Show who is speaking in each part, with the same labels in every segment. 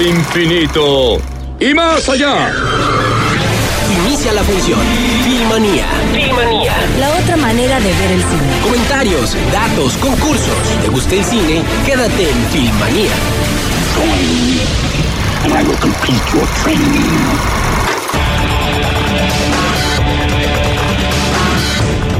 Speaker 1: el infinito y más allá.
Speaker 2: Inicia la función. Filmanía. Filmanía.
Speaker 3: La otra manera de ver el cine.
Speaker 2: Comentarios, datos, concursos. ¿Te gusta el cine? Quédate en Filmanía.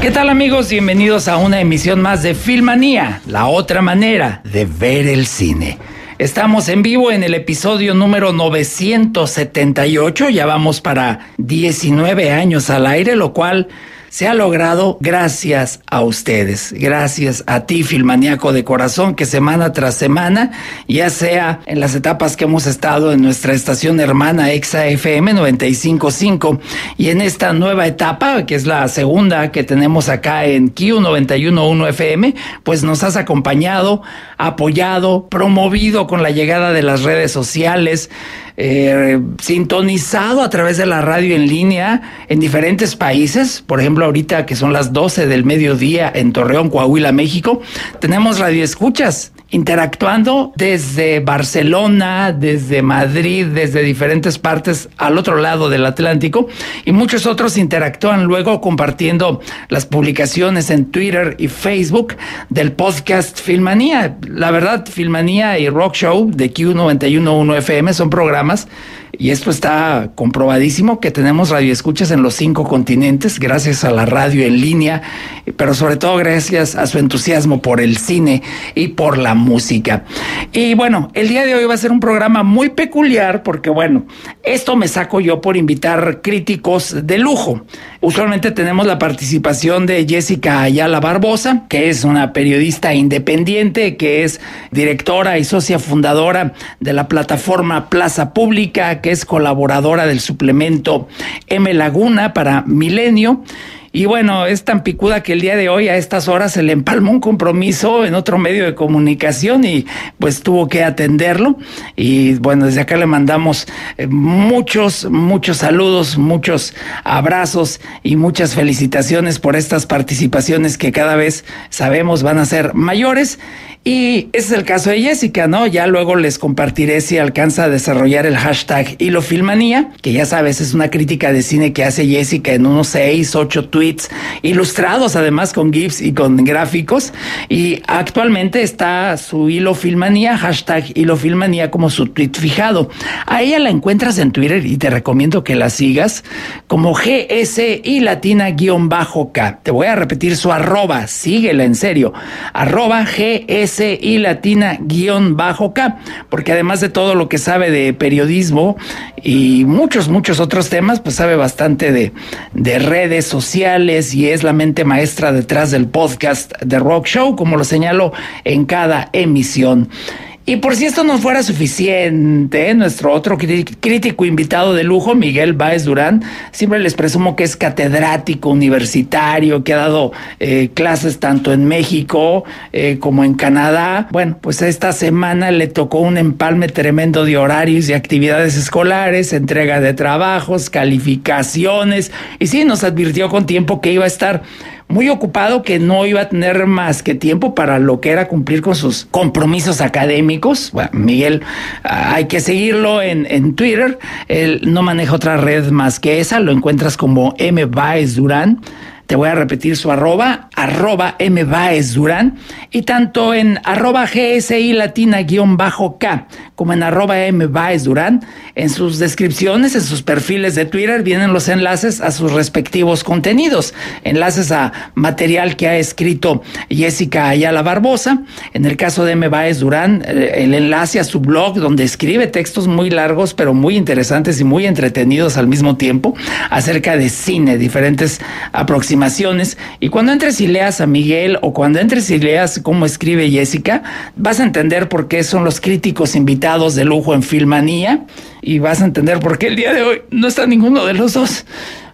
Speaker 4: ¿Qué tal amigos? Bienvenidos a una emisión más de Filmanía, la otra manera de ver el cine. Estamos en vivo en el episodio número 978, ya vamos para 19 años al aire, lo cual se ha logrado gracias a ustedes, gracias a ti, filmaníaco de corazón, que semana tras semana, ya sea en las etapas que hemos estado en nuestra estación hermana Exa FM 955 y en esta nueva etapa, que es la segunda que tenemos acá en Q911 FM, pues nos has acompañado, apoyado, promovido con la llegada de las redes sociales, eh, sintonizado a través de la radio en línea en diferentes países. Por ejemplo, ahorita que son las 12 del mediodía en Torreón, Coahuila, México, tenemos radioescuchas interactuando desde Barcelona, desde Madrid, desde diferentes partes al otro lado del Atlántico y muchos otros interactúan luego compartiendo las publicaciones en Twitter y Facebook del podcast Filmanía. La verdad, Filmanía y Rock Show de Q911 FM son programas y esto está comprobadísimo que tenemos radioescuchas en los cinco continentes gracias a la radio en línea, pero sobre todo gracias a su entusiasmo por el cine y por la música. Y bueno, el día de hoy va a ser un programa muy peculiar porque bueno, esto me saco yo por invitar críticos de lujo. Usualmente tenemos la participación de Jessica Ayala Barbosa, que es una periodista independiente, que es directora y socia fundadora de la plataforma Plaza Pública, que es colaboradora del suplemento M Laguna para Milenio. Y bueno, es tan picuda que el día de hoy a estas horas se le empalmó un compromiso en otro medio de comunicación y pues tuvo que atenderlo. Y bueno, desde acá le mandamos eh, muchos, muchos saludos, muchos abrazos y muchas felicitaciones por estas participaciones que cada vez sabemos van a ser mayores. Y ese es el caso de Jessica, ¿no? Ya luego les compartiré si alcanza a desarrollar el hashtag Hilofilmanía, que ya sabes, es una crítica de cine que hace Jessica en unos seis, ocho tweets, ilustrados además con GIFs y con gráficos. Y actualmente está su Hilofilmanía, hashtag Hilofilmanía como su tweet fijado. A ella la encuentras en Twitter y te recomiendo que la sigas como GS y latina guion bajo K. Te voy a repetir su arroba, síguela en serio, arroba GS y latina guion bajo K, porque además de todo lo que sabe de periodismo y muchos, muchos otros temas, pues sabe bastante de, de redes sociales y es la mente maestra detrás del podcast de Rock Show, como lo señalo en cada emisión. Y por si esto no fuera suficiente, nuestro otro crítico invitado de lujo, Miguel Báez Durán, siempre les presumo que es catedrático universitario, que ha dado eh, clases tanto en México eh, como en Canadá. Bueno, pues esta semana le tocó un empalme tremendo de horarios y actividades escolares, entrega de trabajos, calificaciones, y sí, nos advirtió con tiempo que iba a estar muy ocupado que no iba a tener más que tiempo para lo que era cumplir con sus compromisos académicos. Bueno, Miguel, ah, hay que seguirlo en, en Twitter. Él no maneja otra red más que esa. Lo encuentras como M. Baez Durán. Te voy a repetir su arroba, arroba M. Baez y tanto en arroba GSI latina guion bajo K como en arroba Durán, en sus descripciones, en sus perfiles de Twitter, vienen los enlaces a sus respectivos contenidos, enlaces a material que ha escrito Jessica Ayala Barbosa, en el caso de M. Baez Durán, el enlace a su blog donde escribe textos muy largos, pero muy interesantes y muy entretenidos al mismo tiempo, acerca de cine, diferentes aproximaciones. Y cuando entres y leas a Miguel o cuando entres y leas cómo escribe Jessica, vas a entender por qué son los críticos invitados de lujo en Filmanía y vas a entender por qué el día de hoy no está ninguno de los dos.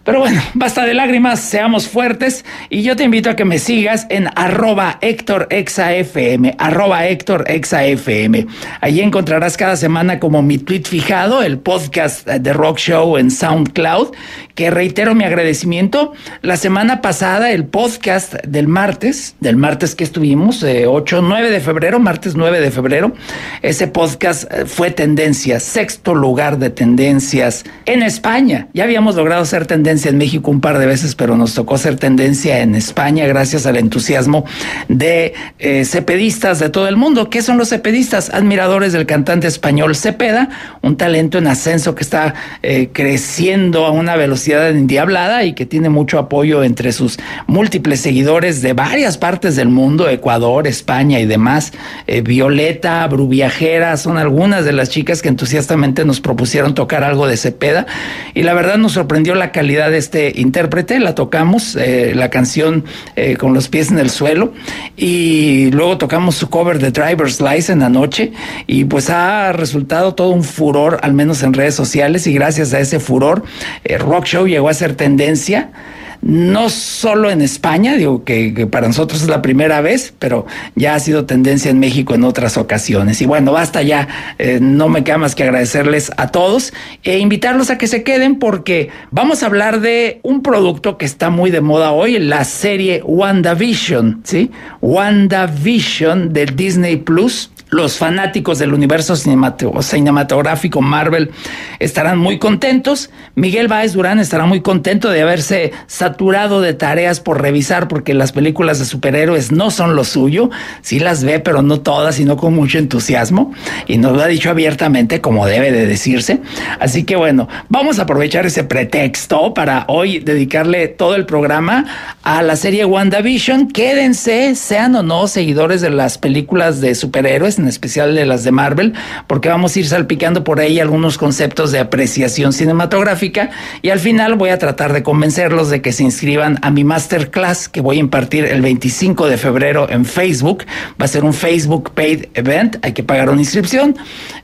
Speaker 4: Pero bueno, basta de lágrimas, seamos fuertes y yo te invito a que me sigas en arroba Héctor ExaFM, arroba Héctor ExaFM. Allí encontrarás cada semana como mi tweet fijado, el podcast de Rock Show en SoundCloud, que reitero mi agradecimiento. La semana pasada, el podcast del martes, del martes que estuvimos, 8, eh, 9 de febrero, martes 9 de febrero, ese podcast eh, fue tendencia, sexto lugar de tendencias en España. Ya habíamos logrado ser tendencia en México un par de veces, pero nos tocó ser tendencia en España gracias al entusiasmo de eh, cepedistas de todo el mundo. ¿Qué son los cepedistas? Admiradores del cantante español Cepeda, un talento en ascenso que está eh, creciendo a una velocidad endiablada y que tiene mucho apoyo entre sus múltiples seguidores de varias partes del mundo, Ecuador, España y demás. Eh, Violeta, Bruviajera, son algunas de las chicas que entusiastamente nos propusieron tocar algo de Cepeda y la verdad nos sorprendió la calidad de este intérprete, la tocamos, eh, la canción eh, con los pies en el suelo, y luego tocamos su cover de Driver's License anoche, y pues ha resultado todo un furor, al menos en redes sociales, y gracias a ese furor, eh, Rock Show llegó a ser tendencia no solo en España, digo que, para nosotros es la primera vez, pero ya ha sido tendencia en México en otras ocasiones. Y bueno, basta ya, eh, no me queda más que agradecerles a todos e invitarlos a que se queden porque vamos a hablar de un producto que está muy de moda hoy, la serie WandaVision, ¿sí? WandaVision del Disney Plus los fanáticos del universo cinematográfico Marvel estarán muy contentos. Miguel Báez Durán estará muy contento de haberse saturado de tareas por revisar porque las películas de superhéroes no son lo suyo. Sí las ve, pero no todas y no con mucho entusiasmo. Y nos lo ha dicho abiertamente como debe de decirse. Así que bueno, vamos a aprovechar ese pretexto para hoy dedicarle todo el programa a la serie WandaVision. Quédense, sean o no seguidores de las películas de superhéroes en especial de las de Marvel, porque vamos a ir salpicando por ahí algunos conceptos de apreciación cinematográfica y al final voy a tratar de convencerlos de que se inscriban a mi masterclass que voy a impartir el 25 de febrero en Facebook. Va a ser un Facebook Paid Event, hay que pagar una inscripción.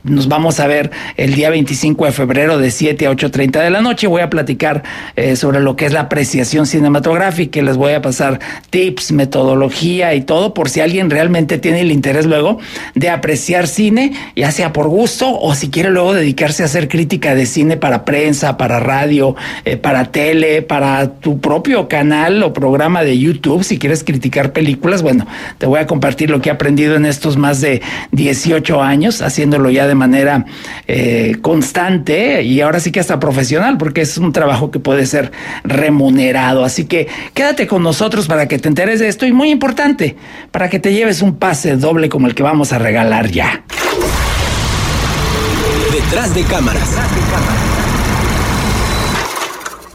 Speaker 4: Nos vamos a ver el día 25 de febrero de 7 a 8.30 de la noche. Voy a platicar eh, sobre lo que es la apreciación cinematográfica les voy a pasar tips, metodología y todo por si alguien realmente tiene el interés luego de apreciar cine, ya sea por gusto o si quiere luego dedicarse a hacer crítica de cine para prensa, para radio, eh, para tele, para tu propio canal o programa de YouTube, si quieres criticar películas, bueno, te voy a compartir lo que he aprendido en estos más de 18 años, haciéndolo ya de manera eh, constante y ahora sí que hasta profesional, porque es un trabajo que puede ser remunerado. Así que quédate con nosotros para que te enteres de esto y muy importante, para que te lleves un pase doble como el que vamos a regalar regalar ya.
Speaker 2: Detrás de cámaras.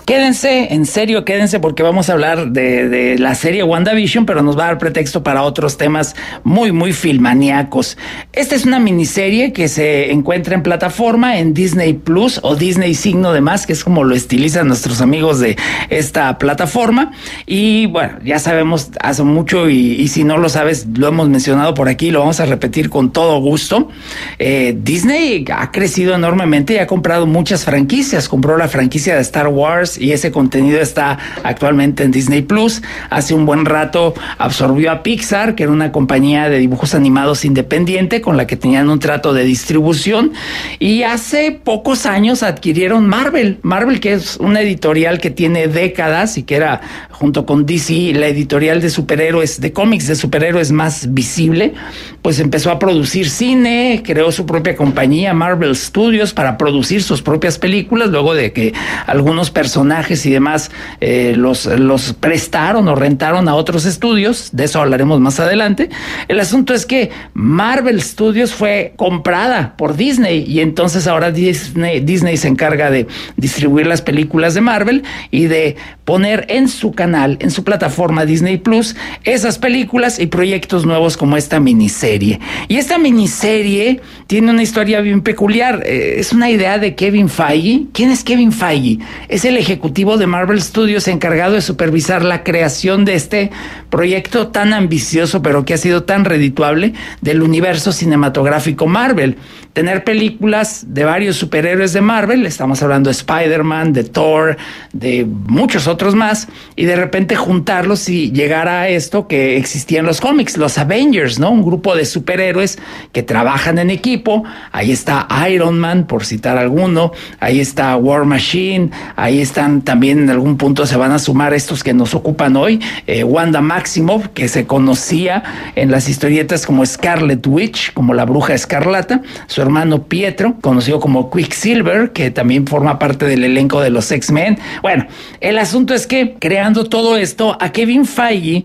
Speaker 4: Quédense, en serio, quédense porque vamos a hablar de, la serie WandaVision, pero nos va a dar pretexto para otros temas muy, muy filmaníacos. Esta es una miniserie que se encuentra en plataforma en Disney Plus o Disney Signo de Más, que es como lo estilizan nuestros amigos de esta plataforma. Y bueno, ya sabemos hace mucho y, si no lo sabes, lo hemos mencionado por aquí, lo vamos a repetir con todo gusto. Eh, Disney ha crecido enormemente y ha comprado muchas franquicias. Compró la franquicia de Star Wars y ese contenido está actualmente en Disney Plus. Hace un buen rato absorbió a Pixar, que era una compañía de dibujos animados independiente con la que tenían un trato de distribución. Y hace pocos años adquirieron Marvel. Marvel, que es una editorial que tiene décadas y que era, junto con DC, la editorial de superhéroes, de cómics de superhéroes más visible, pues empezó a producir cine, creó su propia compañía, Marvel Studios, para producir sus propias películas, luego de que algunos personajes y demás eh, los, los prestaron o rentaron a otros estudios, de eso hablaremos más adelante. El asunto es que Marvel Studios fue comprada por Disney y entonces ahora Disney, Disney se encarga de distribuir las películas de Marvel y de poner en su canal, en su plataforma Disney Plus, esas películas y proyectos nuevos como esta miniserie. Y esta miniserie tiene una historia bien peculiar. Eh, es una idea de Kevin Feige. ¿Quién es Kevin Feige? Es el ejecutivo ejecutivo de Marvel Studios encargado de supervisar la creación de este proyecto tan ambicioso, pero que ha sido tan redituable del universo cinematográfico Marvel. Tener películas de varios superhéroes de Marvel, estamos hablando de Spider-Man, de Thor, de muchos otros más, y de repente juntarlos y llegar a esto que existía en los cómics, los Avengers, ¿no? Un grupo de superhéroes que trabajan en equipo. Ahí está Iron Man, por citar alguno, ahí está War Machine, ahí también en algún punto se van a sumar estos que nos ocupan hoy, eh, Wanda Maximoff, que se conocía en las historietas como Scarlet Witch, como la bruja escarlata, su hermano Pietro, conocido como Quicksilver, que también forma parte del elenco de los X-Men. Bueno, el asunto es que creando todo esto, a Kevin Feige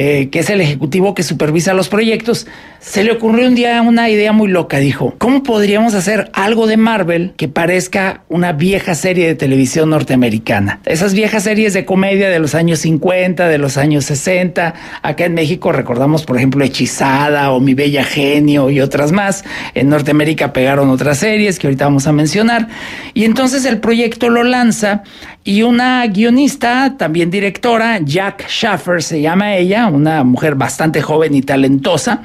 Speaker 4: eh, que es el ejecutivo que supervisa los proyectos, se le ocurrió un día una idea muy loca. Dijo, ¿cómo podríamos hacer algo de Marvel que parezca una vieja serie de televisión norteamericana? Esas viejas series de comedia de los años 50, de los años 60. Acá en México recordamos, por ejemplo, Hechizada o Mi Bella Genio y otras más. En Norteamérica pegaron otras series que ahorita vamos a mencionar. Y entonces el proyecto lo lanza y una guionista, también directora, Jack Schaffer se llama ella, una mujer bastante joven y talentosa,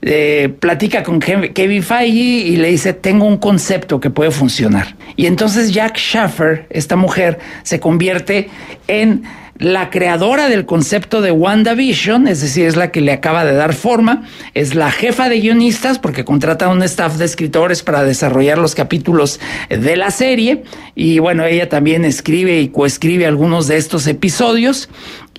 Speaker 4: eh, platica con Kevin Feige y le dice, tengo un concepto que puede funcionar. Y entonces Jack Schaffer, esta mujer, se convierte en la creadora del concepto de WandaVision, es decir, es la que le acaba de dar forma, es la jefa de guionistas porque contrata a un staff de escritores para desarrollar los capítulos de la serie y bueno, ella también escribe y coescribe algunos de estos episodios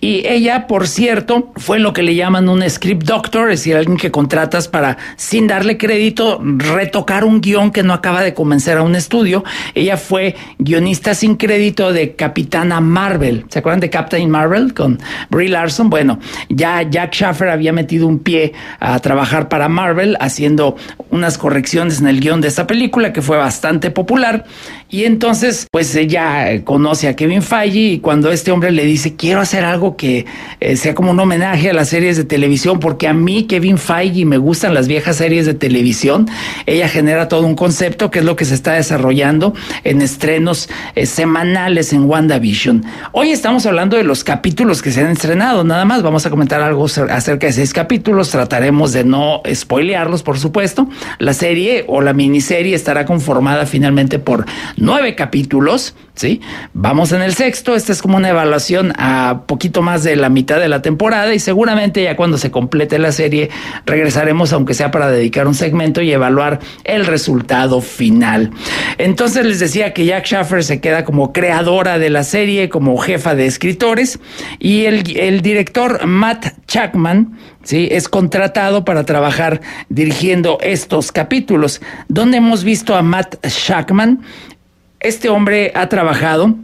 Speaker 4: y ella, por cierto, fue lo que le llaman un script doctor, es decir, alguien que contratas para, sin darle crédito, retocar un guion que no acaba de convencer a un estudio. Ella fue guionista sin crédito de Capitana Marvel. ¿Se acuerdan de Captain Marvel con Brie Larson? Bueno, ya Jack Schaffer había metido un pie a trabajar para Marvel, haciendo unas correcciones en el guion de esta película que fue bastante popular. Y entonces, pues ella conoce a Kevin Feige y cuando este hombre le dice, quiero hacer algo que eh, sea como un homenaje a las series de televisión, porque a mí, Kevin Feige, me gustan las viejas series de televisión. Ella genera todo un concepto que es lo que se está desarrollando en estrenos eh, semanales en WandaVision. Hoy estamos hablando de los capítulos que se han estrenado, nada más. Vamos a comentar algo acerca de seis capítulos. Trataremos de no spoilearlos, por supuesto. La serie o la miniserie estará conformada finalmente por nueve capítulos. ¿sí? Vamos en el sexto. Esta es como una evaluación a poquito más de la mitad de la temporada y seguramente ya cuando se complete la serie regresaremos aunque sea para dedicar un segmento y evaluar el resultado final. Entonces les decía que Jack Schaffer se queda como creadora de la serie, como jefa de escritores y el, director Matt Chapman ¿sí? es contratado para trabajar dirigiendo estos capítulos. donde hemos visto a Matt Shackman? Este hombre ha trabajado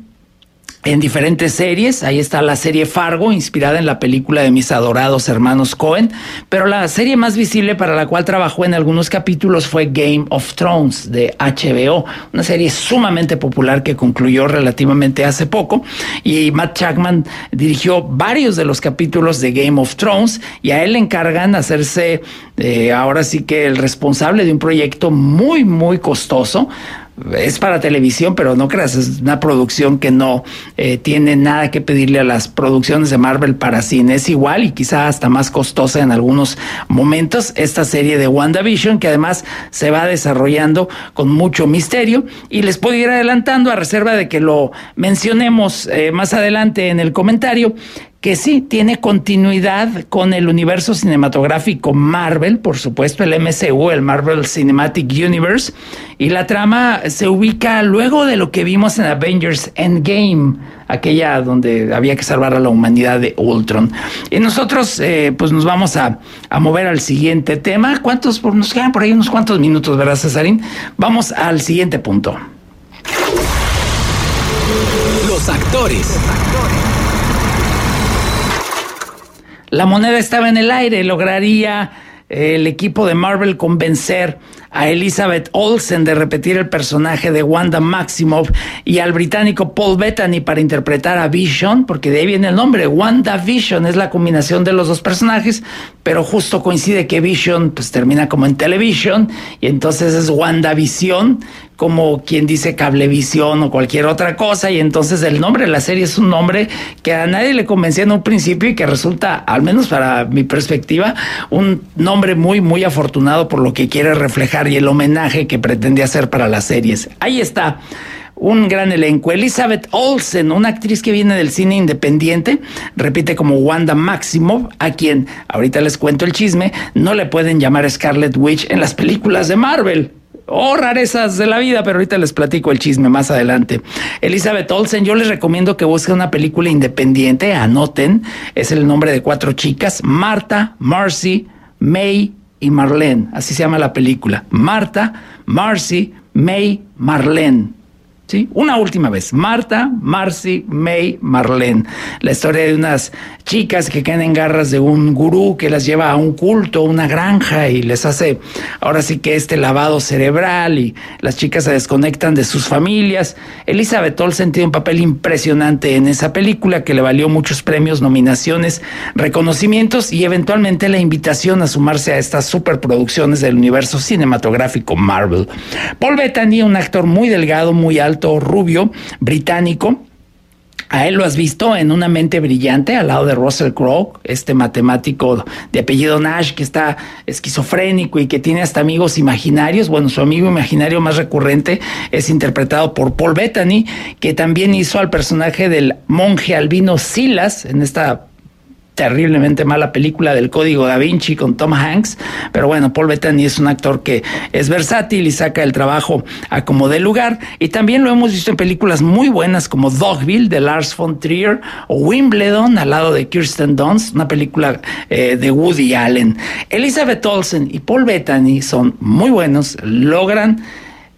Speaker 4: en diferentes series. Ahí está la serie Fargo, inspirada en la película de mis adorados hermanos Cohen. Pero la serie más visible para la cual trabajó en algunos capítulos fue Game of Thrones de HBO, una serie sumamente popular que concluyó relativamente hace poco. Y Matt Chapman dirigió varios de los capítulos de Game of Thrones y a él le encargan hacerse eh, ahora sí que el responsable de un proyecto muy, muy costoso es para televisión, pero no creas, es una producción que no eh, tiene nada que pedirle a las producciones de Marvel para cine. Es igual y quizá hasta más costosa en algunos momentos esta serie de WandaVision, que además se va desarrollando con mucho misterio. Y les puedo ir adelantando a reserva de que lo mencionemos eh, más adelante en el comentario que sí tiene continuidad con el universo cinematográfico Marvel, por supuesto, el MCU, el Marvel Cinematic Universe, y la trama se ubica luego de lo que vimos en Avengers Endgame, aquella donde había que salvar a la humanidad de Ultron. Y nosotros, eh, pues nos vamos a, mover al siguiente tema. ¿Cuántos? Nos quedan por ahí unos cuantos minutos, ¿verdad, Cesarín? Vamos al siguiente punto.
Speaker 2: Los actores.
Speaker 4: La moneda estaba en el aire, lograría eh, el equipo de Marvel convencer a Elizabeth Olsen de repetir el personaje de Wanda Maximoff y al británico Paul Bettany para interpretar a Vision, porque de ahí viene el nombre, Wanda Vision es la combinación de los dos personajes, pero justo coincide que Vision pues termina como en televisión y entonces es Wanda Vision como quien dice cablevisión o cualquier otra cosa y entonces el nombre de la serie es un nombre que a nadie le convencía en un principio y que resulta, al menos para mi perspectiva, un nombre muy muy afortunado por lo que quiere reflejar y el homenaje que pretende hacer para las series. Ahí está un gran elenco. Elizabeth Olsen, una actriz que viene del cine independiente, repite como Wanda Maximoff, a quien, ahorita les cuento el chisme, no le pueden llamar Scarlet Witch en las películas de Marvel oh, rarezas de la vida, pero ahorita les platico el chisme más adelante. Elizabeth Olsen, yo les recomiendo que busquen una película independiente, anoten, es el nombre de cuatro chicas, Marta, Marcy, May y Marlene, así se llama la película. Marta, Marcy, May, Marlene. Una última vez. Marta, Marcy, May, Marlene. La historia de unas chicas que caen en garras de un gurú que las lleva a un culto, una granja y les hace ahora sí que este lavado cerebral y las chicas se desconectan de sus familias. Elizabeth Olsen tiene un papel impresionante en esa película que le valió muchos premios, nominaciones, reconocimientos y eventualmente la invitación a sumarse a estas superproducciones del universo cinematográfico Marvel. Paul Bettany, un actor muy delgado, muy alto, rubio, británico. A él lo has visto en Una mente brillante al lado de Russell Crowe, este matemático de apellido Nash que está esquizofrénico y que tiene hasta amigos imaginarios. Bueno, su amigo imaginario más recurrente es interpretado por Paul Bettany, que también hizo al personaje del monje albino Silas en esta terriblemente mala película del Código Da Vinci con Tom Hanks, pero bueno, Paul Bettany es un actor que es versátil y saca el trabajo a como de lugar y también lo hemos visto en películas muy buenas como Dogville de Lars von Trier o Wimbledon al lado de Kirsten Dunst, una película eh, de Woody Allen. Elizabeth Olsen y Paul Bettany son muy buenos, logran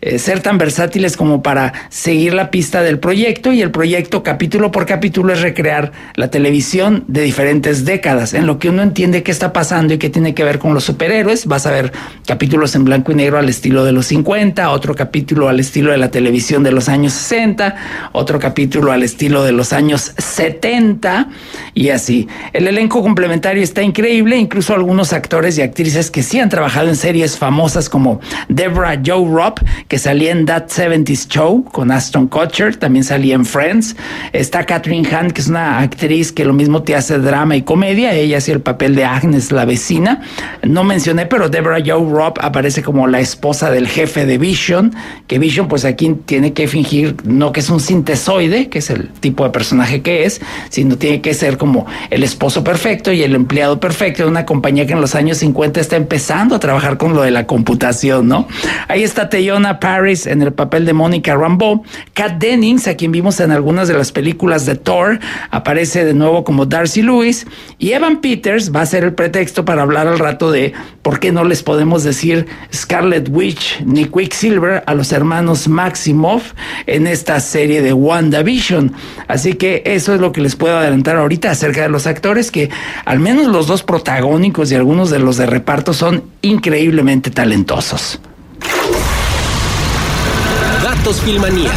Speaker 4: eh, ser tan versátiles como para seguir la pista del proyecto y el proyecto capítulo por capítulo es recrear la televisión de diferentes décadas, en lo que uno entiende qué está pasando y qué tiene que ver con los superhéroes. Vas a ver capítulos en blanco y negro al estilo de los 50, otro capítulo al estilo de la televisión de los años 60, otro capítulo al estilo de los años 70 y así. El elenco complementario está increíble, incluso algunos actores y actrices que sí han trabajado en series famosas como Deborah Joe Robb, que salía en That 70s Show con Aston Kutcher, también salía en Friends. Está Catherine Hunt, que es una actriz que lo mismo te hace drama y comedia. Ella hacía el papel de Agnes, la vecina. No mencioné, pero Deborah Joe Robb aparece como la esposa del jefe de Vision, que Vision pues aquí tiene que fingir no que es un sintesoide, que es el tipo de personaje que es, sino tiene que ser como el esposo perfecto y el empleado perfecto de una compañía que en los años 50 está empezando a trabajar con lo de la computación, ¿no? Ahí está Teyona Paris en el papel de Mónica Rambeau. Kat Dennings, a quien vimos en algunas de las películas de Thor, aparece de nuevo como Darcy Lewis. Y Evan Peters va a ser el pretexto para hablar al rato de por qué no les podemos decir Scarlet Witch ni Quicksilver a los hermanos Maximoff en esta serie de WandaVision. Así que eso es lo que les puedo adelantar ahorita acerca de los actores, que al menos los dos protagónicos y algunos de los de reparto son increíblemente talentosos.
Speaker 2: Datos Filmanía.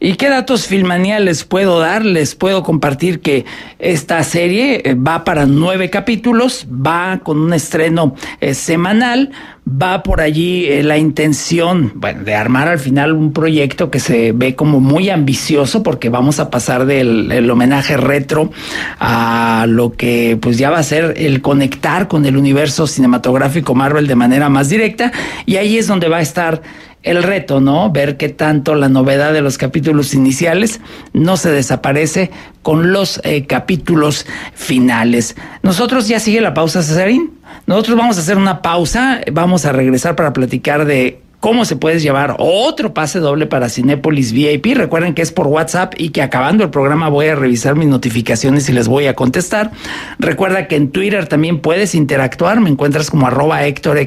Speaker 4: ¿Y qué datos Filmanía les puedo dar? Les puedo compartir que esta serie eh, va para nueve capítulos, va con un estreno eh, semanal, va por allí eh, la intención bueno, de armar al final un proyecto que se ve como muy ambicioso porque vamos a pasar del el homenaje retro a lo que pues ya va a ser el conectar con el universo cinematográfico Marvel de manera más directa y ahí es donde va a estar el reto, ¿no? Ver qué tanto la novedad de los capítulos iniciales no se desaparece con los eh, capítulos finales. Nosotros ya sigue la pausa, Cesarín. Nosotros vamos a hacer una pausa, vamos a regresar para platicar de cómo se puede llevar otro pase doble para Cinépolis VIP. Recuerden que es por WhatsApp y que acabando el programa voy a revisar mis notificaciones y les voy a contestar. Recuerda que en Twitter también puedes interactuar, me encuentras como arroba Héctor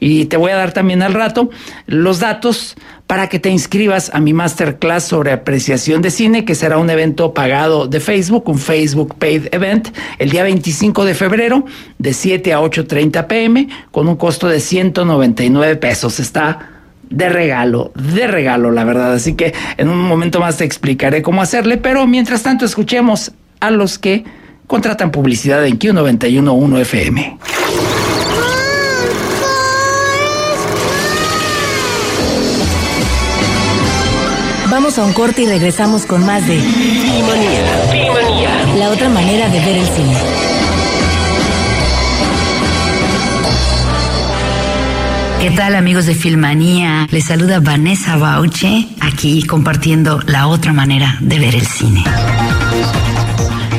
Speaker 4: y te voy a dar también al rato los datos para que te inscribas a mi masterclass sobre apreciación de cine, que será un evento pagado de Facebook, un Facebook Paid Event, el día 25 de febrero, de 7 a 8.30 pm, con un costo de 199 pesos. Está de regalo, de regalo, la verdad. Así que en un momento más te explicaré cómo hacerle, pero mientras tanto escuchemos a los que contratan publicidad en Q911 FM.
Speaker 3: Vamos a corte y regresamos con más de La otra manera de ver el cine. ¿Qué tal amigos de Filmanía? Les saluda Vanessa Bauche, aquí compartiendo la otra manera de ver el cine.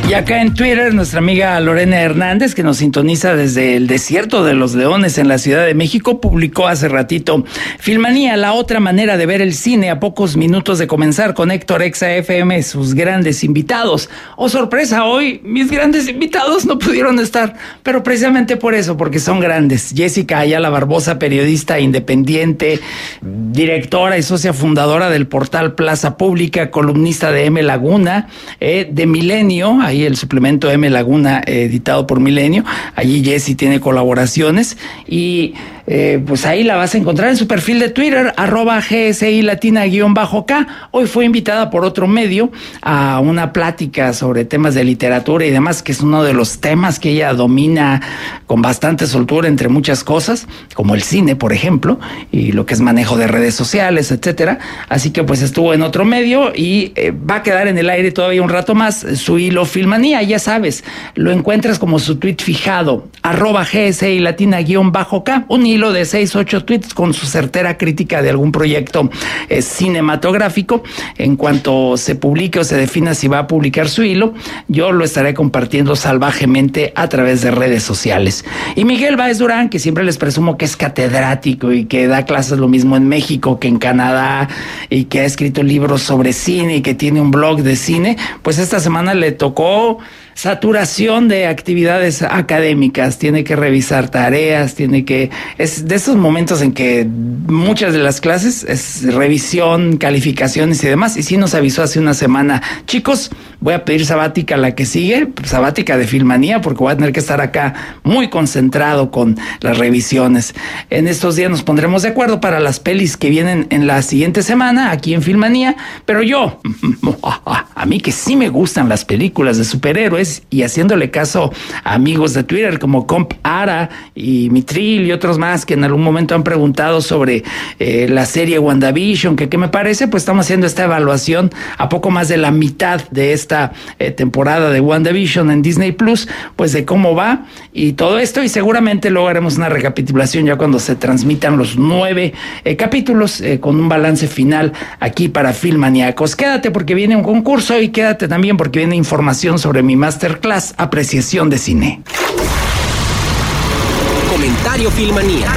Speaker 4: Y acá en Twitter, nuestra amiga Lorena Hernández, que nos sintoniza desde el desierto de los leones en la Ciudad de México, publicó hace ratito Filmanía, la otra manera de ver el cine a pocos minutos de comenzar con Héctor Exa FM, sus grandes invitados. Oh, sorpresa, hoy mis grandes invitados no pudieron estar, pero precisamente por eso, porque son grandes. Jessica Ayala Barbosa, periodista independiente, directora y socia fundadora del portal Plaza Pública, columnista de M Laguna, eh, de Milenio, ahí el suplemento M Laguna editado por Milenio. Allí Jessy tiene colaboraciones y eh, pues ahí la vas a encontrar en su perfil de Twitter, arroba GSI Latina-K. Hoy fue invitada por otro medio a una plática sobre temas de literatura y demás, que es uno de los temas que ella domina con bastante soltura entre muchas cosas, como el cine, por ejemplo, y lo que es manejo de redes sociales, etcétera. Así que pues estuvo en otro medio y eh, va a quedar en el aire todavía un rato más su hilo Filmanía, ya sabes, lo encuentras como su tweet fijado, arroba GSI Latina-K, un hilo de seis, ocho tweets con su certera crítica de algún proyecto eh, cinematográfico. En cuanto se publique o se defina si va a publicar su hilo, yo lo estaré compartiendo salvajemente a través de redes sociales. Y Miguel Báez Durán, que siempre les presumo que es catedrático y que da clases lo mismo en México que en Canadá y que ha escrito libros sobre cine y que tiene un blog de cine, pues esta semana le tocó saturación de actividades académicas, tiene que revisar tareas, tiene que es de esos momentos en que muchas de las clases es revisión, calificaciones y demás y sí nos avisó hace una semana, chicos, voy a pedir sabática la que sigue, sabática de filmanía porque voy a tener que estar acá muy concentrado con las revisiones. En estos días nos pondremos de acuerdo para las pelis que vienen en la siguiente semana aquí en Filmanía, pero yo a mí que sí me gustan las películas de superhéroes y haciéndole caso a amigos de Twitter como Comp Ara y Mitril y otros más que en algún momento han preguntado sobre eh, la serie WandaVision, que qué me parece, pues estamos haciendo esta evaluación a poco más de la mitad de esta eh, temporada de WandaVision en Disney Plus, pues de cómo va y todo esto y seguramente luego haremos una recapitulación ya cuando se transmitan los nueve eh, capítulos con un balance final aquí para Filmaniacos. Quédate porque viene un concurso y quédate también porque viene información sobre mi más Masterclass Apreciación de Cine.
Speaker 2: Comentario Filmanía.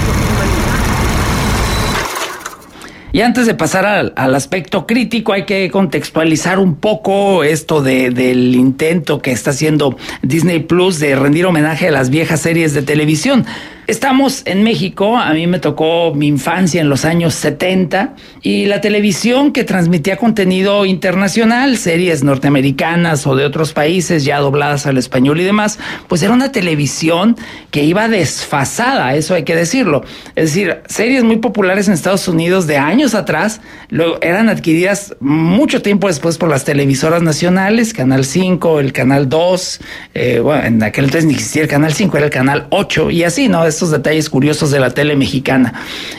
Speaker 4: Y antes de pasar al, al, aspecto crítico, hay que contextualizar un poco esto de, del intento que está haciendo Disney Plus de rendir homenaje a las viejas series de televisión. Estamos en México, a mí me tocó mi infancia en los años 70 y la televisión que transmitía contenido internacional, series norteamericanas o de otros países ya dobladas al español y demás, pues era una televisión que iba desfasada, eso hay que decirlo. Es decir, series muy populares en Estados Unidos de años atrás luego eran adquiridas mucho tiempo después por las televisoras nacionales, Canal 5, el Canal 2, eh, bueno, en aquel entonces ni existía el Canal 5, era el Canal 8 y así, ¿no? Estos detalles curiosos de la tele mexicana.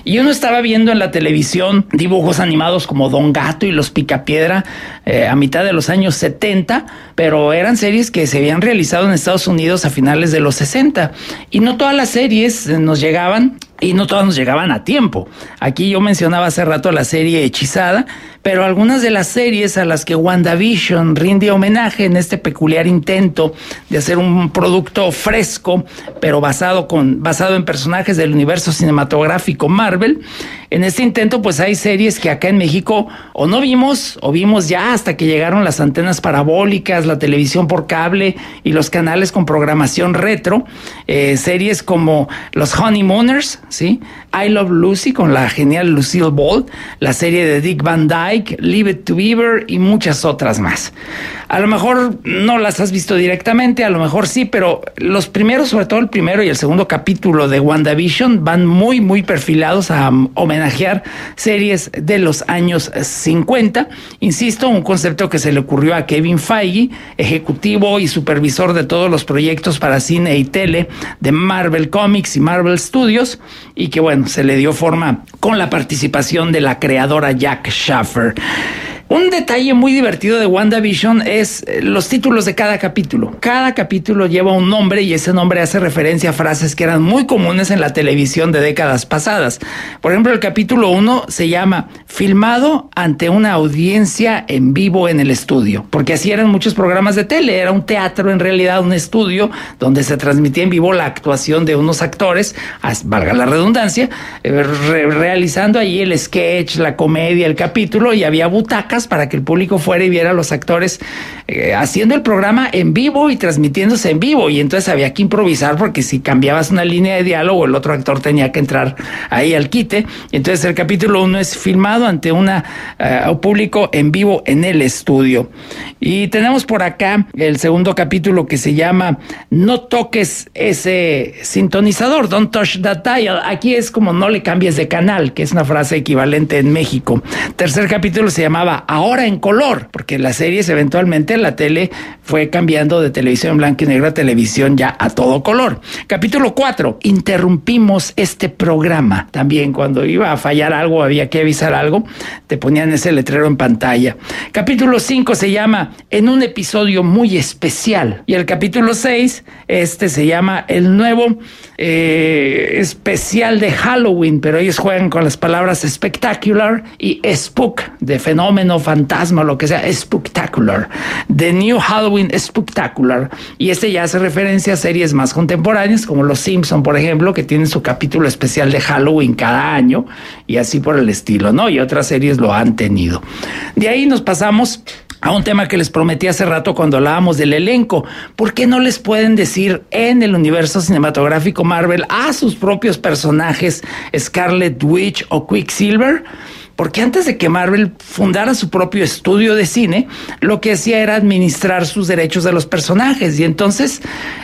Speaker 4: Y uno estaba viendo en la televisión dibujos animados como Don Gato y Los Picapiedra eh, a mitad de los años 70, pero eran series que se habían realizado en Estados Unidos a finales de los 60. Y no todas las series nos llegaban y no todas nos llegaban a tiempo. Aquí yo mencionaba hace rato la serie Hechizada, pero algunas de las series a las que WandaVision rinde homenaje en este peculiar intento de hacer un producto fresco, pero basado, con, basado en personajes del universo cinematográfico Marvel, en este intento pues hay series que acá en México o no vimos o vimos ya hasta que llegaron las antenas parabólicas, la televisión por cable y los canales con programación retro, eh, series como Los Honeymooners, ¿sí? I Love Lucy con la genial Lucille Ball, la serie de Dick Van Dyke, Leave It to Beaver y muchas otras más. A lo mejor no las has visto directamente, a lo mejor sí, pero los primeros, sobre todo el primero y el segundo capítulo de WandaVision, van muy, muy perfilados a homenajear series de los años 50. Insisto, un concepto que se le ocurrió a Kevin Feige, ejecutivo y supervisor de todos los proyectos para cine y tele de Marvel Comics y Marvel Studios, y que bueno, se le dio forma con la participación de la creadora Jack Schaffer. Un detalle muy divertido de WandaVision es eh, los títulos de cada capítulo. Cada capítulo lleva un nombre y ese nombre hace referencia a frases que eran muy comunes en la televisión de décadas pasadas. Por ejemplo, el capítulo 1 se llama Filmado ante una audiencia en vivo en el estudio, porque así eran muchos programas de tele. Era un teatro, en realidad, un estudio donde se transmitía en vivo la actuación de unos actores, valga la redundancia, eh, realizando allí el sketch, la comedia, el capítulo y había butacas para que el público fuera y viera a los actores eh, haciendo el programa en vivo y transmitiéndose en vivo. Y entonces había que improvisar porque si cambiabas una línea de diálogo, el otro actor tenía que entrar ahí al quite. Entonces el capítulo uno es filmado ante un eh, público en vivo en el estudio. Y tenemos por acá el segundo capítulo que se llama No toques ese sintonizador, don't touch that dial. Aquí es como no le cambies de canal, que es una frase equivalente en México. Tercer capítulo se llamaba ahora en color, porque las series eventualmente la tele fue cambiando de televisión blanco y negro a televisión ya a todo color. Capítulo 4, interrumpimos este programa. También cuando iba a fallar algo, había que avisar algo, te ponían ese letrero en pantalla. Capítulo 5 se llama En un episodio muy especial. Y el capítulo 6, este se llama El nuevo eh, especial de Halloween, pero ellos juegan con las palabras spectacular y spook, de fenómeno fantasma, lo que sea, Spectacular. The New Halloween Spectacular. Y este ya hace referencia a series más contemporáneas, como Los Simpson, por ejemplo, que tienen su capítulo especial de Halloween cada año, y así por el estilo, ¿no? Y otras series lo han tenido. De ahí nos pasamos a un tema que les prometí hace rato cuando hablábamos del elenco. ¿Por qué no les pueden decir en el universo cinematográfico Marvel a sus propios personajes Scarlet Witch o Quicksilver? Porque antes de que Marvel fundara su propio estudio de cine, lo que hacía era administrar sus derechos de los personajes. Y entonces,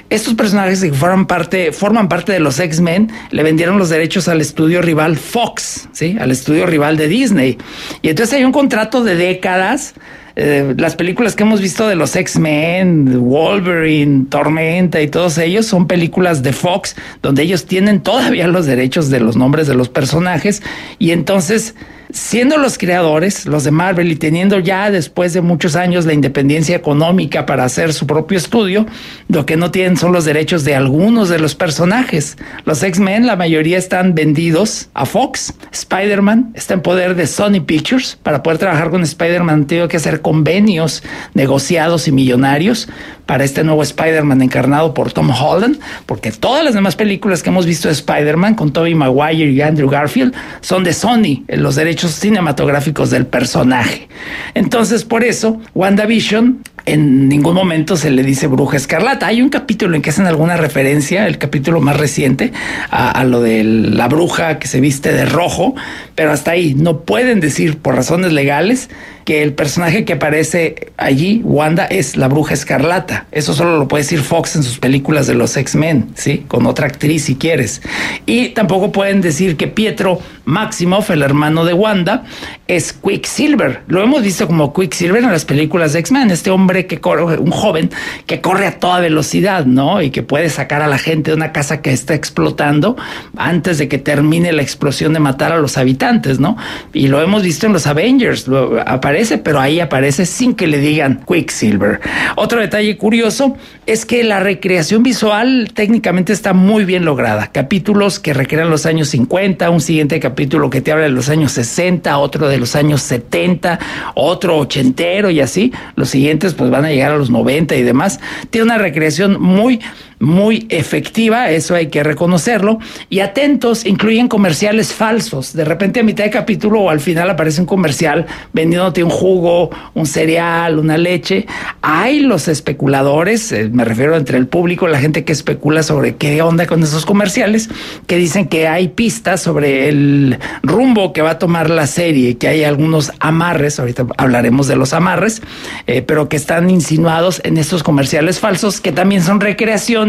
Speaker 4: estos personajes que forman parte, forman parte de los X-Men, le vendieron los derechos al estudio rival Fox, ¿sí? Al estudio rival de Disney. Y entonces hay un contrato de décadas. Eh, las películas que hemos visto de los X-Men, Wolverine, Tormenta y todos ellos son películas de Fox donde ellos tienen todavía los derechos de los nombres de los personajes y entonces siendo los creadores, los de Marvel, y teniendo ya después de muchos años la independencia económica para hacer su propio estudio, lo que no tienen son los derechos de algunos de los personajes. Los X-Men, la mayoría están vendidos a Fox. Spider-Man está en poder de Sony Pictures. Para poder trabajar con Spider-Man, tengo que hacer convenios negociados y millonarios para este nuevo Spider-Man encarnado por Tom Holland, porque todas las demás películas que hemos visto de Spider-Man con Tobey Maguire y Andrew Garfield son de Sony, en los derechos cinematográficos del personaje. Entonces, por eso, WandaVision en ningún momento se le dice bruja escarlata. Hay un capítulo en que hacen alguna referencia, el capítulo más reciente, a, lo de la bruja que se viste de rojo, pero hasta ahí no pueden decir por razones legales que el personaje que aparece allí, Wanda, es la bruja escarlata. Eso solo lo puede decir Fox en sus películas de los X-Men, ¿sí? Con otra actriz si quieres. Y tampoco pueden decir que Pietro Maximoff, el hermano de Wanda, es Quicksilver. Lo hemos visto como Quicksilver en las películas de X-Men, este hombre que corre, un joven que corre a toda velocidad, ¿no? Y que puede sacar a la gente de una casa que está explotando antes de que termine la explosión de matar a los habitantes, ¿no? Y lo hemos visto en los Avengers, aparece pero ahí aparece sin que le digan Quicksilver. Otro detalle curioso es que la recreación visual técnicamente está muy bien lograda. Capítulos que recrean los años 50, un siguiente capítulo que te habla de los años 60, otro de los años 70, otro ochentero y así. Los siguientes pues van a llegar a los 90 y demás. Tiene una recreación muy muy efectiva, eso hay que reconocerlo, y atentos, incluyen comerciales falsos. De repente a mitad de capítulo o al final aparece un comercial vendiéndote un jugo, un cereal, una leche. Hay los especuladores, eh, me refiero entre el público, la gente que especula sobre qué onda con esos comerciales, que dicen que hay pistas sobre el rumbo que va a tomar la serie, que hay algunos amarres, ahorita hablaremos de los amarres, eh, pero que están insinuados en estos comerciales falsos, que también son recreaciones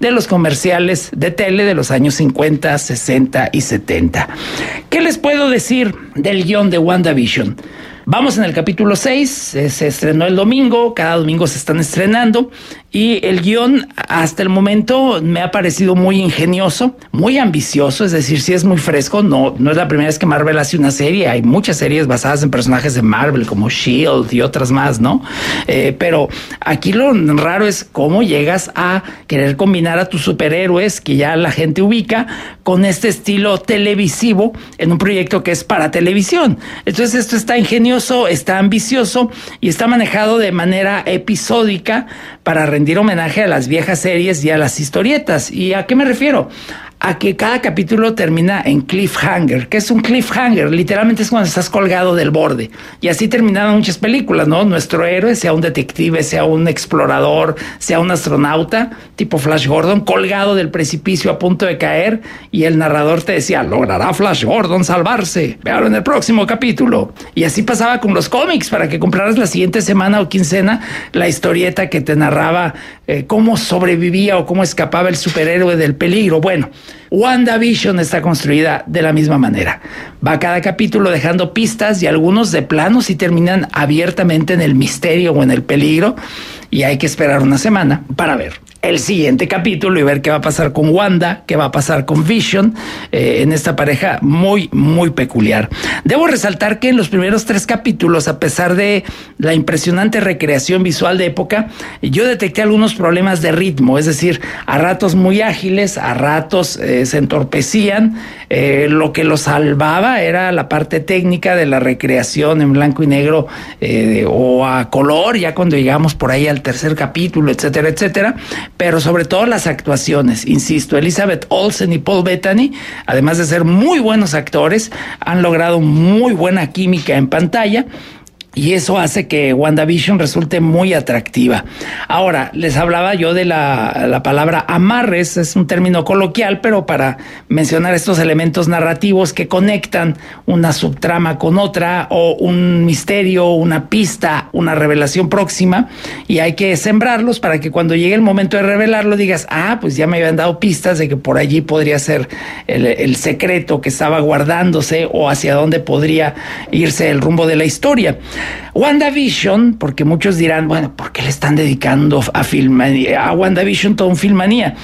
Speaker 4: de los comerciales de tele de los años 50, 60 y 70. ¿Qué les puedo decir del guion de WandaVision? Vamos en el capítulo 6, eh, se estrenó el domingo, cada domingo se están estrenando y el guion hasta el momento me ha parecido muy ingenioso, muy ambicioso, es decir, si es muy fresco, no, no es la primera vez que Marvel hace una serie, hay muchas series basadas en personajes de Marvel como Shield y otras más, ¿no? Eh, pero aquí lo raro es cómo llegas a querer combinar a tus superhéroes que ya la gente ubica con este estilo televisivo en un proyecto que es para televisión. Entonces esto está ingenioso, está ambicioso y está manejado de manera episódica para rendir homenaje a las viejas series y a las historietas. ¿Y a qué me refiero? A que cada capítulo termina en cliffhanger. ¿Qué es un cliffhanger? Literalmente es cuando estás colgado del borde. Y así terminaron muchas películas, ¿no? Nuestro héroe, sea un detective, sea un explorador, sea un astronauta, tipo Flash Gordon, colgado del precipicio a punto de caer. Y el narrador te decía, logrará Flash Gordon salvarse. Vean en el próximo capítulo. Y así pasaba con los cómics, para que compraras la siguiente semana o quincena la historieta que te narraba eh, cómo sobrevivía o cómo escapaba el superhéroe del peligro. Bueno, WandaVision está construida de la misma manera. Va cada capítulo dejando pistas y algunos de planos y terminan abiertamente en el misterio o en el peligro y hay que esperar una semana para ver el siguiente capítulo y ver qué va a pasar con Wanda, qué va a pasar con Vision eh, en esta pareja muy, muy peculiar. Debo resaltar que en los primeros tres capítulos, a pesar de la impresionante recreación visual de época, yo detecté algunos problemas de ritmo, es decir, a ratos muy ágiles, a ratos eh, se entorpecían. Eh, lo que lo salvaba era la parte técnica de la recreación en blanco y negro o a color, ya cuando llegamos por ahí al tercer capítulo, etcétera, etcétera pero sobre todo las actuaciones. Insisto, Elizabeth Olsen y Paul Bettany, además de ser muy buenos actores, han logrado muy buena química en pantalla y eso hace que WandaVision resulte muy atractiva. Ahora, les hablaba yo de la, la, palabra amarres, es un término coloquial, pero para mencionar estos elementos narrativos que conectan una subtrama con otra o un misterio, una pista, una revelación próxima, y hay que sembrarlos para que cuando llegue el momento de revelarlo digas, ah, pues ya me habían dado pistas de que por allí podría ser el, el secreto que estaba guardándose o hacia dónde podría irse el rumbo de la historia. WandaVision, porque muchos dirán, bueno, ¿por qué le están dedicando a, Filmanía, a WandaVision todo un Filmanía?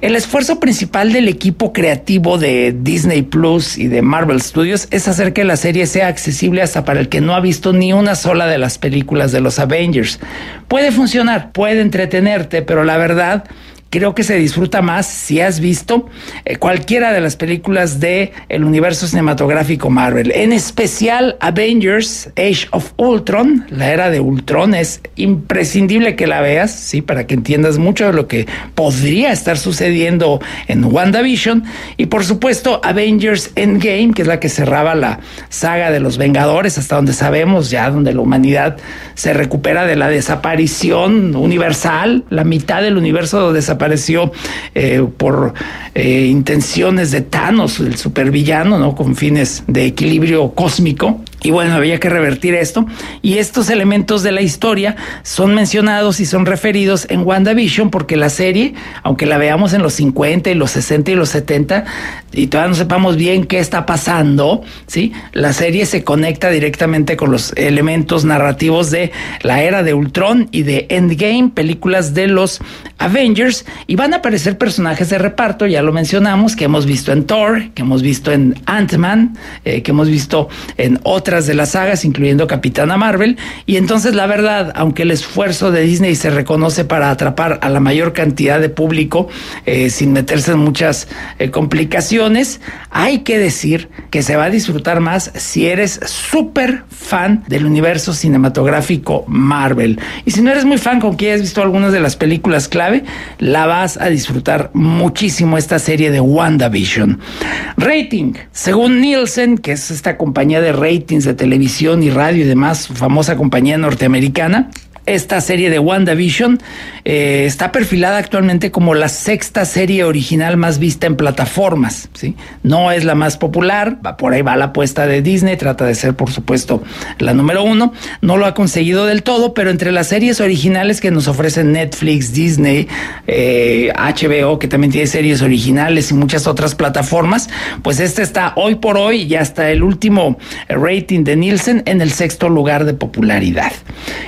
Speaker 4: El esfuerzo principal del equipo creativo de Disney Plus y de Marvel Studios es hacer que la serie sea accesible hasta para el que no ha visto ni una sola de las películas de los Avengers. Puede funcionar, puede entretenerte, pero la verdad creo que se disfruta más si has visto eh, cualquiera de las películas de el universo cinematográfico Marvel, en especial Avengers Age of Ultron, la era de Ultron. Es imprescindible que la veas, sí, para que entiendas mucho de lo que podría estar sucediendo en WandaVision. Y por supuesto Avengers Endgame, que es la que cerraba la saga de los Vengadores hasta donde sabemos ya donde la humanidad se recupera de la desaparición universal, la mitad del universo desapareció apareció eh, por eh, intenciones de Thanos, el supervillano, ¿no? Con fines de equilibrio cósmico. Y bueno, había que revertir esto. Y estos elementos de la historia son mencionados y son referidos en WandaVision porque la serie, aunque la veamos en los 50 y los 60 y los 70, y todavía no sepamos bien qué está pasando, ¿sí? La serie se conecta directamente con los elementos narrativos de la era de Ultron y de Endgame, películas de los Avengers, y van a aparecer personajes de reparto, ya lo mencionamos, que hemos visto en Thor, que hemos visto en Ant-Man, eh, que hemos visto en otras de las sagas, incluyendo Capitana Marvel. Y entonces, la verdad, aunque el esfuerzo de Disney se reconoce para atrapar a la mayor cantidad de público eh, sin meterse en muchas eh, complicaciones, hay que decir que se va a disfrutar más si eres súper fan del universo cinematográfico Marvel. Y si no eres muy fan, con que hayas visto algunas de las películas clave, la vas a disfrutar muchísimo esta serie de WandaVision. Rating. Según Nielsen, que es esta compañía de ratings de televisión y radio y demás, famosa compañía norteamericana, esta serie de WandaVision eh, está perfilada actualmente como la sexta serie original más vista en plataformas. ¿sí? No es la más popular, por ahí va la apuesta de Disney, trata de ser por supuesto la número uno. No lo ha conseguido del todo, pero entre las series originales que nos ofrecen Netflix, Disney, HBO, eh, que también tiene series originales y muchas otras plataformas, pues este está hoy por hoy y hasta el último rating de Nielsen en el sexto lugar de popularidad.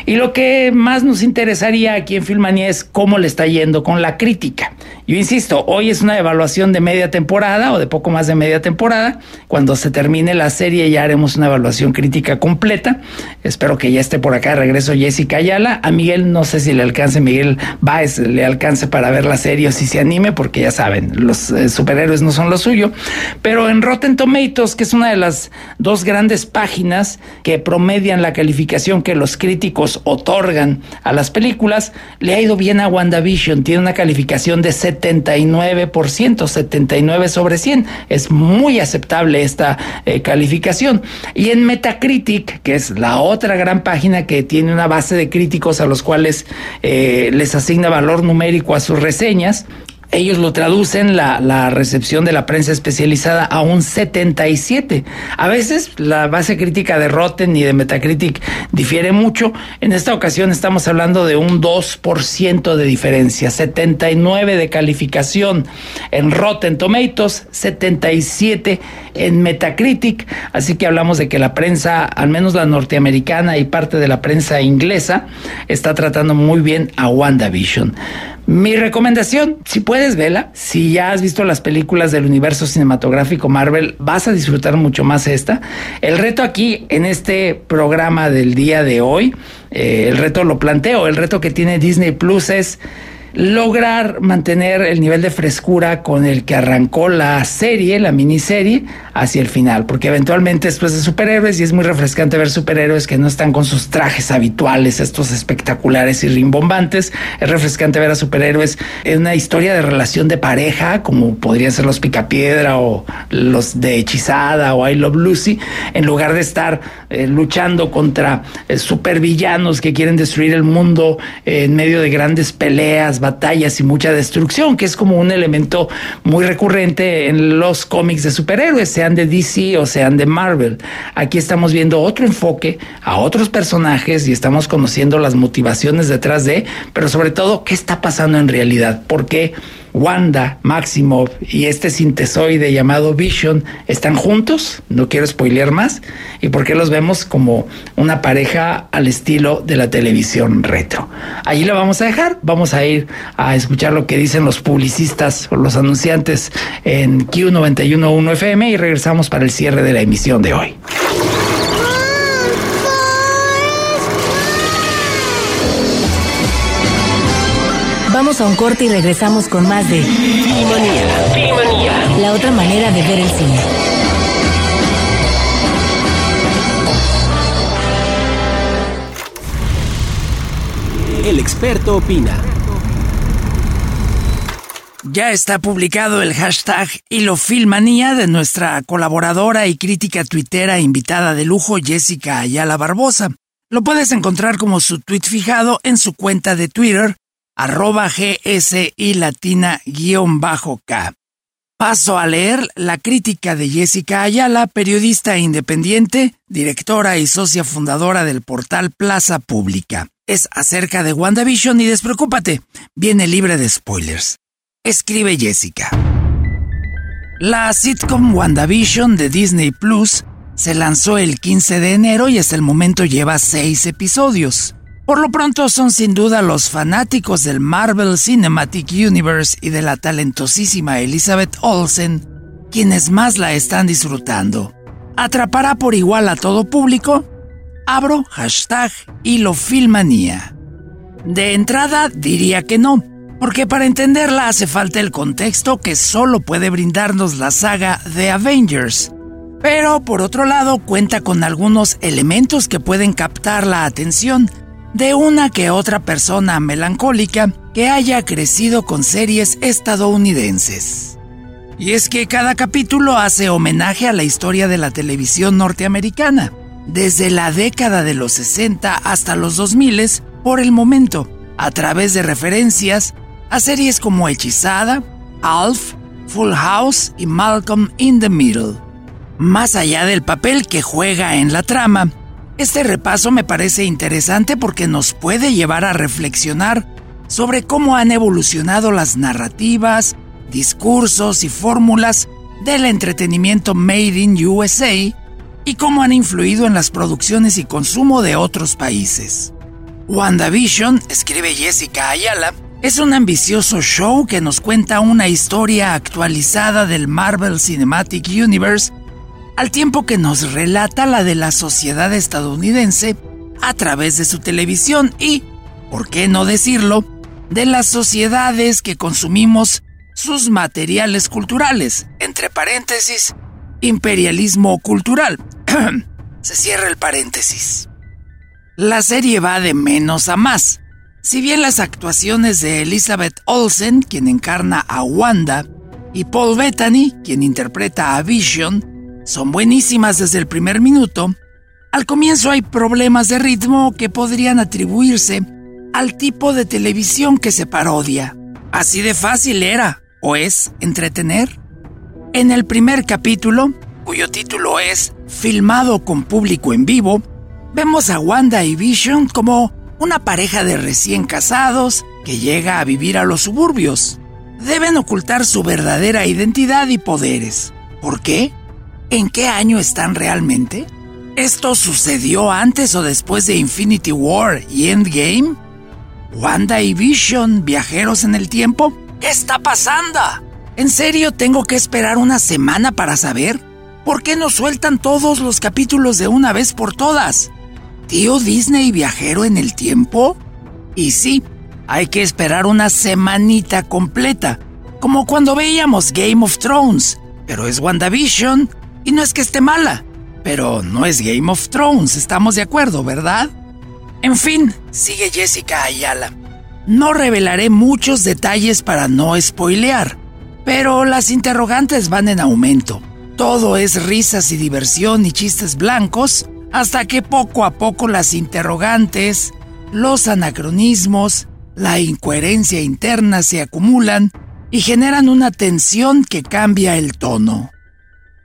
Speaker 4: Y lo que más nos interesaría aquí en Filmania es cómo le está yendo con la crítica. Yo insisto, hoy es una evaluación de media temporada o de poco más de media temporada. Cuando se termine la serie ya haremos una evaluación crítica completa. Espero que ya esté por acá de regreso Jessica Ayala. A Miguel no sé si le alcance, Miguel Baez le alcance para ver la serie o si se anime, porque ya saben, los eh, superhéroes no son lo suyo. Pero en Rotten Tomatoes, que es una de las dos grandes páginas que promedian la calificación que los críticos otorgan a las películas, le ha ido bien a WandaVision. Tiene una calificación de 79%, 79 sobre 100. Es muy aceptable esta eh, calificación. Y en Metacritic, que es la otra gran página que tiene una base de críticos a los cuales eh, les asigna valor numérico a sus reseñas, ellos lo traducen la, la, recepción de la prensa especializada a un 77. A veces la base crítica de Rotten y de Metacritic difiere mucho. En esta ocasión estamos hablando de un 2% de diferencia. 79 de calificación en Rotten Tomatoes, 77 en Metacritic. Así que hablamos de que la prensa, al menos la norteamericana y parte de la prensa inglesa, está tratando muy bien a WandaVision. Mi recomendación, si puedes verla, si ya has visto las películas del universo cinematográfico Marvel, vas a disfrutar mucho más esta. El reto aquí en este programa del día de hoy, eh, el reto lo planteo, el reto que tiene Disney Plus es lograr mantener el nivel de frescura con el que arrancó la serie, la miniserie, hacia el final, porque eventualmente después de superhéroes, y es muy refrescante ver superhéroes que no están con sus trajes habituales, estos espectaculares y rimbombantes, es refrescante ver a superhéroes en una historia de relación de pareja, como podrían ser los Picapiedra o los de Hechizada o I Love Lucy, en lugar de estar eh, luchando contra eh, supervillanos que quieren destruir el mundo eh, en medio de grandes peleas, batallas y mucha destrucción, que es como un elemento muy recurrente en los cómics de superhéroes, sean de DC o sean de Marvel. Aquí estamos viendo otro enfoque a otros personajes y estamos conociendo las motivaciones detrás de, pero sobre todo, qué está pasando en realidad, por qué Wanda, Maximoff y este sintesoide llamado Vision están juntos, no quiero spoilear más, y por qué los vemos como una pareja al estilo de la televisión retro. Allí lo vamos a dejar, vamos a ir a escuchar lo que dicen los publicistas o los anunciantes en Q911 FM y regresamos para el cierre de la emisión de hoy.
Speaker 3: Vamos a un corte y regresamos con más de La otra manera de ver el cine.
Speaker 2: El experto opina.
Speaker 4: Ya está publicado el hashtag Hilofilmanía de nuestra colaboradora y crítica tuitera invitada de lujo Jessica Ayala Barbosa. Lo puedes encontrar como su tweet fijado en su cuenta de Twitter arroba GSI latina guion bajo K. Paso a leer la crítica de Jessica Ayala, periodista independiente, directora y socia fundadora del portal Plaza Pública. Es acerca de WandaVision y despreocúpate, viene libre de spoilers. Escribe Jessica. La sitcom WandaVision de Disney Plus se lanzó el 15 de enero y hasta el momento lleva seis episodios. Por lo pronto son sin duda los fanáticos del Marvel Cinematic Universe y de la talentosísima Elizabeth Olsen quienes más la están disfrutando. ¿Atrapará por igual a todo público? Abro hashtag Hilofilmanía. De entrada diría que no, porque para entenderla hace falta el contexto que solo puede brindarnos la saga The Avengers, Pero por otro lado cuenta con algunos elementos que pueden captar la atención de una que otra persona melancólica que haya crecido con series estadounidenses. Y es que cada capítulo hace homenaje a la historia de la televisión norteamericana, desde la década de los 60 hasta los 2000 por el momento, a través de referencias a series como Hechizada, Alf, Full House y Malcolm in the Middle. Más allá del papel que juega en la trama, este repaso me parece interesante porque nos puede llevar a reflexionar sobre cómo han evolucionado las narrativas, discursos y fórmulas del entretenimiento Made in USA y cómo han influido en las producciones y consumo de otros países. WandaVision, escribe Jessica Ayala, es un ambicioso show que nos cuenta una historia actualizada del Marvel Cinematic Universe al tiempo que nos relata la de la sociedad estadounidense a través de su televisión y, por qué no decirlo, de las sociedades que consumimos sus materiales culturales, entre paréntesis, imperialismo cultural. Se cierra el paréntesis. La serie va de menos a más. Si bien las actuaciones de Elizabeth Olsen, quien encarna a Wanda, y Paul Bettany, quien interpreta a Vision, son buenísimas desde el primer minuto, al comienzo hay problemas de ritmo que podrían atribuirse al tipo de televisión que se parodia. Así de fácil era, o es, entretener. En el primer capítulo, cuyo título es Filmado con público en vivo, vemos a Wanda y Vision como una pareja de recién casados que llega a vivir a los suburbios. Deben ocultar su verdadera identidad y poderes. ¿Por qué? ¿En qué año están realmente? ¿Esto sucedió antes o después de Infinity War y Endgame? ¿Wanda y Vision, viajeros en el tiempo? ¿Qué está pasando? ¿En serio tengo que esperar una semana para saber? ¿Por qué no sueltan todos los capítulos de una vez por todas? ¿Tío Disney viajero en el tiempo? Y sí, hay que esperar una semanita completa, como cuando veíamos Game of Thrones, pero es WandaVision y no es que esté mala, pero no es Game of Thrones, estamos de acuerdo, ¿verdad? En fin, sigue Jessica Ayala. No revelaré muchos detalles para no spoilear, pero las interrogantes van en aumento. Todo es risas y diversión y chistes blancos, hasta que poco a poco las interrogantes, los anacronismos, la incoherencia interna se acumulan y generan una tensión que cambia el tono.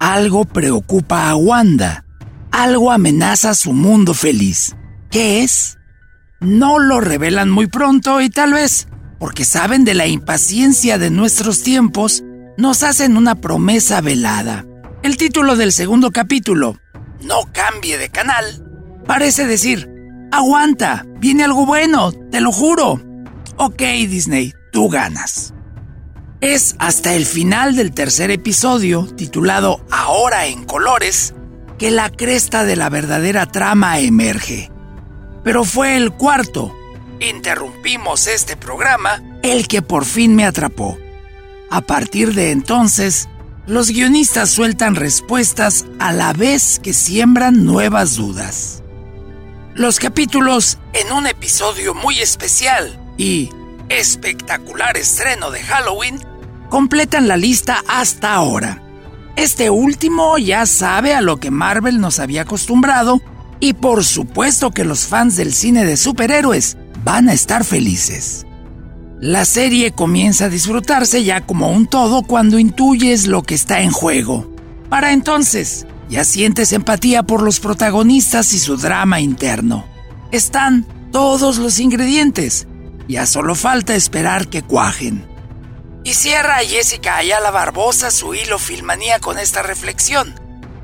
Speaker 4: Algo preocupa a Wanda. Algo amenaza su mundo feliz. ¿Qué es? No lo revelan muy pronto y tal vez, porque saben de la impaciencia de nuestros tiempos, nos hacen una promesa velada. El título del segundo capítulo, No cambie de canal, parece decir, aguanta, viene algo bueno, te lo juro. Ok, Disney, tú ganas. Es hasta el final del tercer episodio, titulado Ahora en colores, que la cresta de la verdadera trama emerge. Pero fue el cuarto, interrumpimos este programa, el que por fin me atrapó. A partir de entonces, los guionistas sueltan respuestas a la vez que siembran nuevas dudas. Los capítulos en un episodio muy especial y espectacular estreno de Halloween completan la lista hasta ahora. Este último ya sabe a lo que Marvel nos había acostumbrado y por supuesto que los fans del cine de superhéroes van a estar felices. La serie comienza a disfrutarse ya como un todo cuando intuyes lo que está en juego. Para entonces, ya sientes empatía por los protagonistas y su drama interno. Están todos los ingredientes. Ya solo falta esperar que cuajen. Y cierra a Jessica Ayala Barbosa su hilo filmanía con esta reflexión.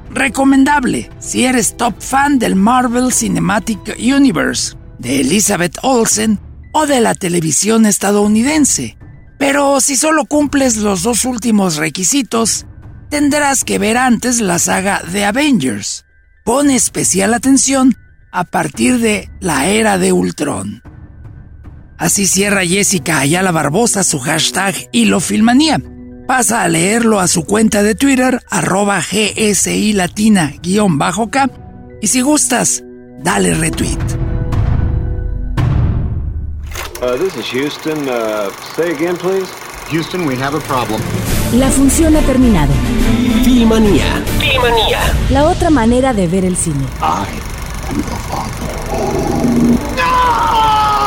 Speaker 4: Recomendable si eres top fan del Marvel Cinematic Universe, de Elizabeth Olsen o de la televisión estadounidense. Pero si solo cumples los dos últimos requisitos, tendrás que ver antes la saga de Avengers. Pon especial atención a partir de la era de Ultron. Así cierra Jessica Ayala Barbosa su hashtag Hilo Filmanía. pasa a leerlo a su cuenta de Twitter, arroba GSI Latina bajo K, y si gustas, dale retweet.
Speaker 5: Uh, this is Houston. Uh, say again, please.
Speaker 6: Houston, we have a problem.
Speaker 7: La función ha terminado.
Speaker 2: Filmanía. Filmanía.
Speaker 7: La otra manera de ver el cine.
Speaker 6: I am your father. No!